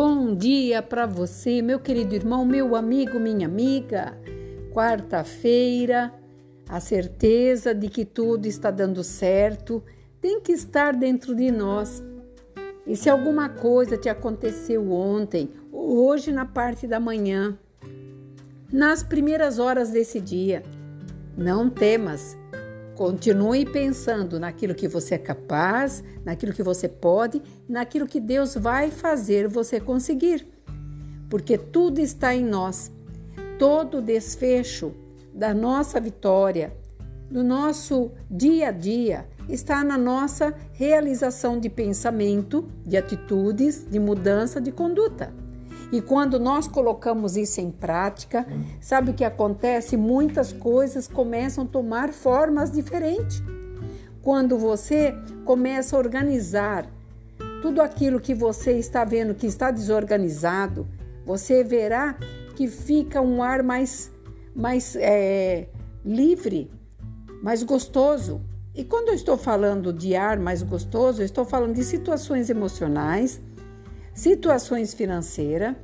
Bom dia para você, meu querido irmão, meu amigo, minha amiga. Quarta-feira, a certeza de que tudo está dando certo tem que estar dentro de nós. E se alguma coisa te aconteceu ontem, hoje na parte da manhã, nas primeiras horas desse dia, não temas, Continue pensando naquilo que você é capaz, naquilo que você pode, naquilo que Deus vai fazer você conseguir. Porque tudo está em nós. Todo desfecho da nossa vitória, do nosso dia a dia, está na nossa realização de pensamento, de atitudes, de mudança de conduta. E quando nós colocamos isso em prática, sabe o que acontece? Muitas coisas começam a tomar formas diferentes. Quando você começa a organizar tudo aquilo que você está vendo que está desorganizado, você verá que fica um ar mais, mais é, livre, mais gostoso. E quando eu estou falando de ar mais gostoso, eu estou falando de situações emocionais situações financeiras,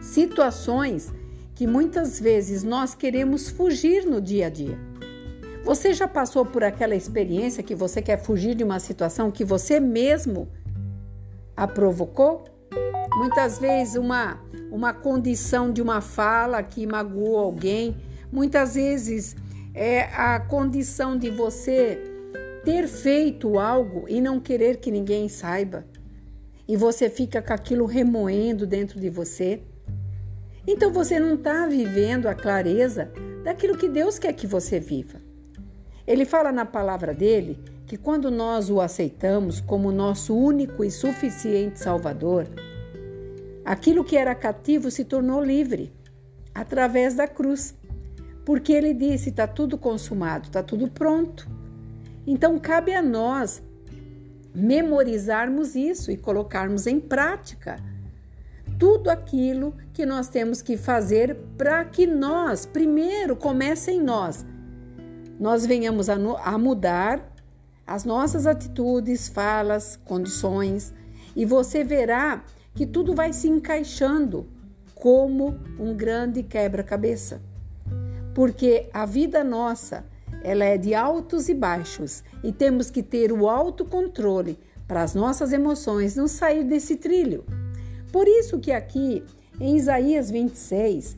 situações que muitas vezes nós queremos fugir no dia a dia. Você já passou por aquela experiência que você quer fugir de uma situação que você mesmo a provocou? Muitas vezes uma uma condição de uma fala que magoou alguém, muitas vezes é a condição de você ter feito algo e não querer que ninguém saiba e você fica com aquilo remoendo dentro de você. Então você não está vivendo a clareza daquilo que Deus quer que você viva. Ele fala na palavra dele que quando nós o aceitamos como nosso único e suficiente Salvador, aquilo que era cativo se tornou livre através da cruz. Porque ele disse: está tudo consumado, está tudo pronto. Então cabe a nós memorizarmos isso e colocarmos em prática tudo aquilo que nós temos que fazer para que nós, primeiro, comece em nós, nós venhamos a, a mudar as nossas atitudes, falas, condições e você verá que tudo vai se encaixando como um grande quebra-cabeça. Porque a vida nossa ela é de altos e baixos e temos que ter o autocontrole para as nossas emoções não sair desse trilho. Por isso que aqui em Isaías 26,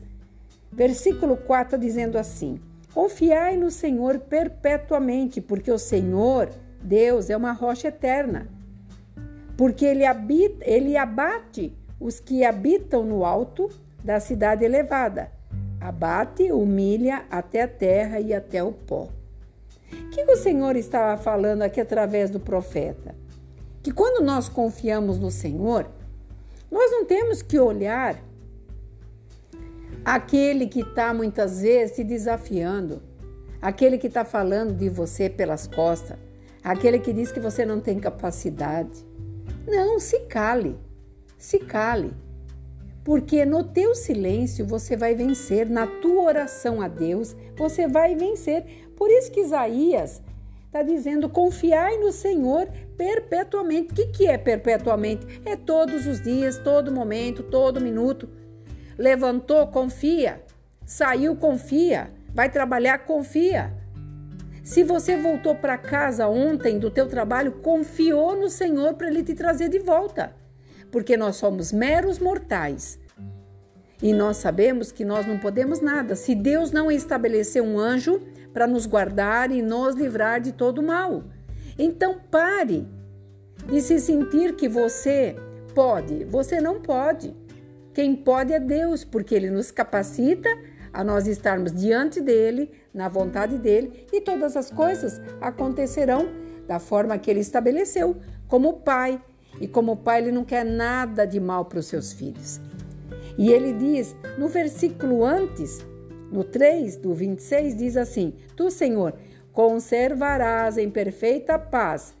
versículo 4 dizendo assim: Confiai no Senhor perpetuamente, porque o Senhor, Deus, é uma rocha eterna. Porque ele, habita, ele abate os que habitam no alto da cidade elevada. Abate, humilha até a terra e até o pó. O que o Senhor estava falando aqui através do profeta? Que quando nós confiamos no Senhor, nós não temos que olhar aquele que está muitas vezes te desafiando, aquele que está falando de você pelas costas, aquele que diz que você não tem capacidade. Não, se cale, se cale, porque no teu silêncio você vai vencer, na tua oração a Deus você vai vencer, por isso que Isaías está dizendo: confiai no Senhor perpetuamente. O que, que é perpetuamente? É todos os dias, todo momento, todo minuto. Levantou, confia. Saiu, confia. Vai trabalhar, confia. Se você voltou para casa ontem do teu trabalho, confiou no Senhor para ele te trazer de volta. Porque nós somos meros mortais. E nós sabemos que nós não podemos nada. Se Deus não estabeleceu um anjo para nos guardar e nos livrar de todo mal. Então pare de se sentir que você pode. Você não pode. Quem pode é Deus, porque Ele nos capacita a nós estarmos diante dele, na vontade dele, e todas as coisas acontecerão da forma que ele estabeleceu, como pai. E como pai, ele não quer nada de mal para os seus filhos. E ele diz no versículo antes no 3 do 26 diz assim: Tu, Senhor, conservarás em perfeita paz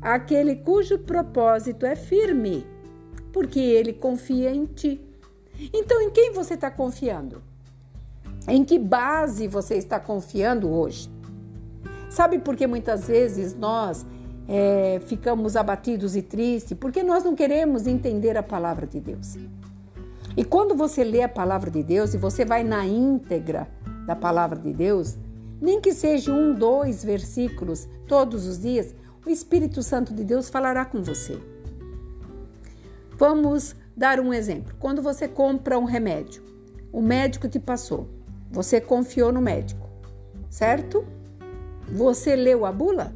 aquele cujo propósito é firme, porque ele confia em ti. Então, em quem você está confiando? Em que base você está confiando hoje? Sabe por que muitas vezes nós é, ficamos abatidos e tristes, porque nós não queremos entender a palavra de Deus. E quando você lê a palavra de Deus e você vai na íntegra da palavra de Deus, nem que seja um, dois versículos todos os dias, o Espírito Santo de Deus falará com você. Vamos dar um exemplo. Quando você compra um remédio, o médico te passou, você confiou no médico, certo? Você leu a bula?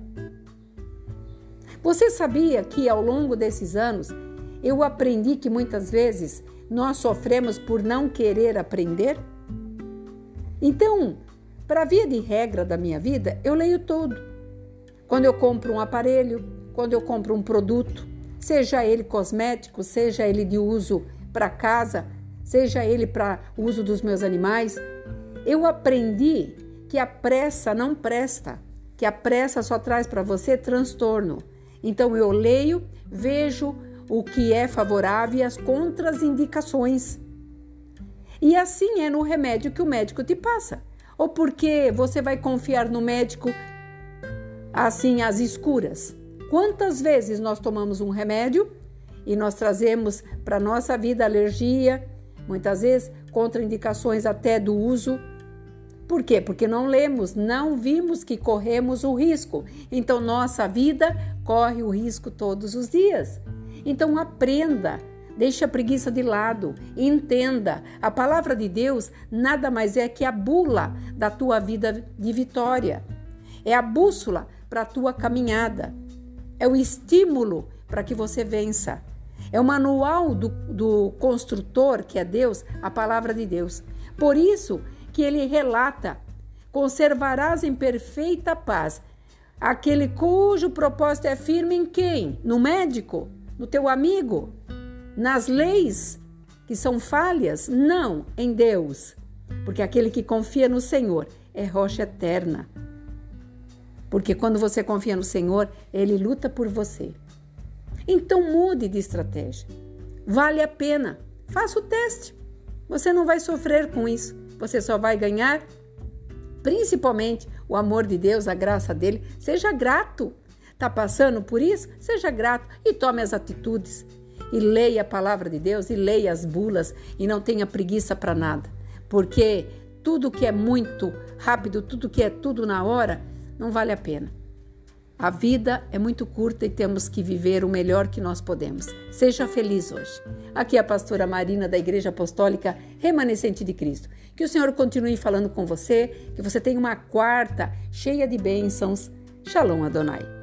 Você sabia que ao longo desses anos eu aprendi que muitas vezes nós sofremos por não querer aprender? Então, para via de regra da minha vida, eu leio tudo. Quando eu compro um aparelho, quando eu compro um produto, seja ele cosmético, seja ele de uso para casa, seja ele para uso dos meus animais, eu aprendi que a pressa não presta, que a pressa só traz para você transtorno. Então eu leio, vejo o que é favorável e as contraindicações. E assim é no remédio que o médico te passa. Ou porque você vai confiar no médico assim às escuras? Quantas vezes nós tomamos um remédio e nós trazemos para nossa vida alergia, muitas vezes contraindicações até do uso por quê? Porque não lemos, não vimos que corremos o risco. Então, nossa vida corre o risco todos os dias. Então, aprenda, deixe a preguiça de lado, entenda. A palavra de Deus nada mais é que a bula da tua vida de vitória. É a bússola para a tua caminhada. É o estímulo para que você vença. É o manual do, do construtor, que é Deus, a palavra de Deus. Por isso, que ele relata: conservarás em perfeita paz aquele cujo propósito é firme em quem? No médico? No teu amigo? Nas leis que são falhas? Não, em Deus. Porque aquele que confia no Senhor é rocha eterna. Porque quando você confia no Senhor, ele luta por você. Então mude de estratégia. Vale a pena. Faça o teste. Você não vai sofrer com isso você só vai ganhar principalmente o amor de Deus, a graça dele. Seja grato. Tá passando por isso? Seja grato e tome as atitudes. E leia a palavra de Deus e leia as bulas e não tenha preguiça para nada. Porque tudo que é muito rápido, tudo que é tudo na hora, não vale a pena. A vida é muito curta e temos que viver o melhor que nós podemos. Seja feliz hoje. Aqui é a pastora Marina da Igreja Apostólica Remanescente de Cristo. Que o Senhor continue falando com você, que você tenha uma quarta cheia de bênçãos. Shalom Adonai.